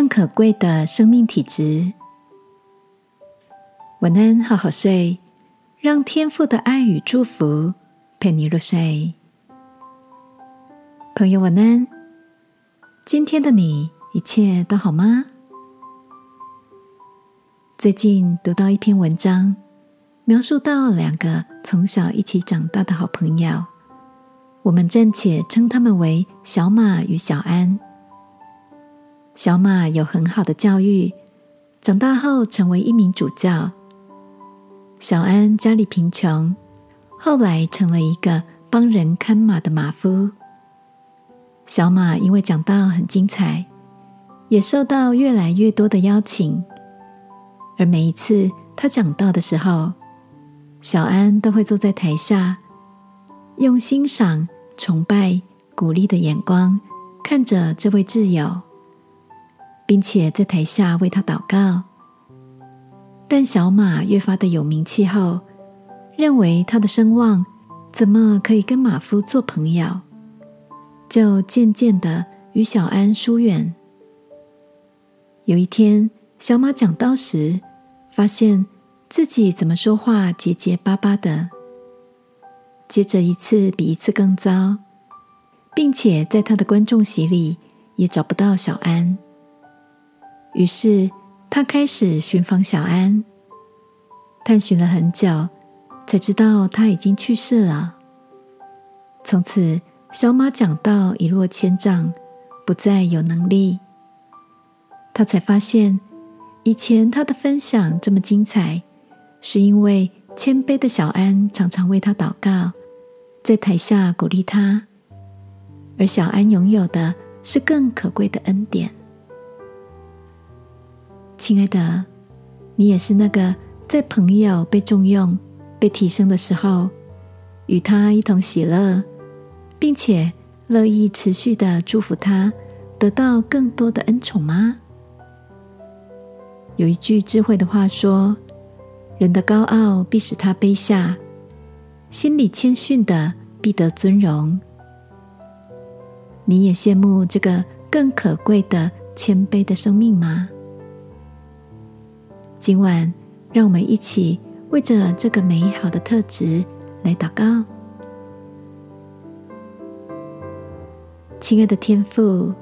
更可贵的生命体质。晚安，好好睡，让天父的爱与祝福陪你入睡。朋友，晚安。今天的你一切都好吗？最近读到一篇文章，描述到两个从小一起长大的好朋友，我们暂且称他们为小马与小安。小马有很好的教育，长大后成为一名主教。小安家里贫穷，后来成了一个帮人看马的马夫。小马因为讲道很精彩，也受到越来越多的邀请。而每一次他讲道的时候，小安都会坐在台下，用欣赏、崇拜、鼓励的眼光看着这位挚友。并且在台下为他祷告，但小马越发的有名气后，认为他的声望怎么可以跟马夫做朋友，就渐渐的与小安疏远。有一天，小马讲道时，发现自己怎么说话结结巴巴的，接着一次比一次更糟，并且在他的观众席里也找不到小安。于是，他开始寻访小安，探寻了很久，才知道他已经去世了。从此，小马讲道一落千丈，不再有能力。他才发现，以前他的分享这么精彩，是因为谦卑的小安常常为他祷告，在台下鼓励他，而小安拥有的是更可贵的恩典。亲爱的，你也是那个在朋友被重用、被提升的时候，与他一同喜乐，并且乐意持续的祝福他得到更多的恩宠吗？有一句智慧的话说：“人的高傲必使他卑下，心里谦逊的必得尊荣。”你也羡慕这个更可贵的谦卑的生命吗？今晚，让我们一起为着这个美好的特质来祷告。亲爱的天父，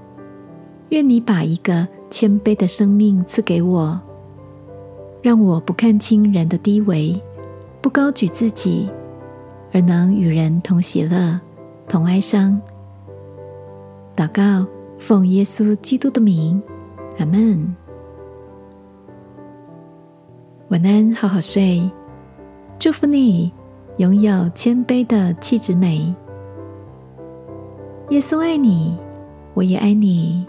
愿你把一个谦卑的生命赐给我，让我不看轻人的低微，不高举自己，而能与人同喜乐、同哀伤。祷告，奉耶稣基督的名，阿门。晚安，好好睡。祝福你拥有谦卑的气质美。耶稣爱你，我也爱你。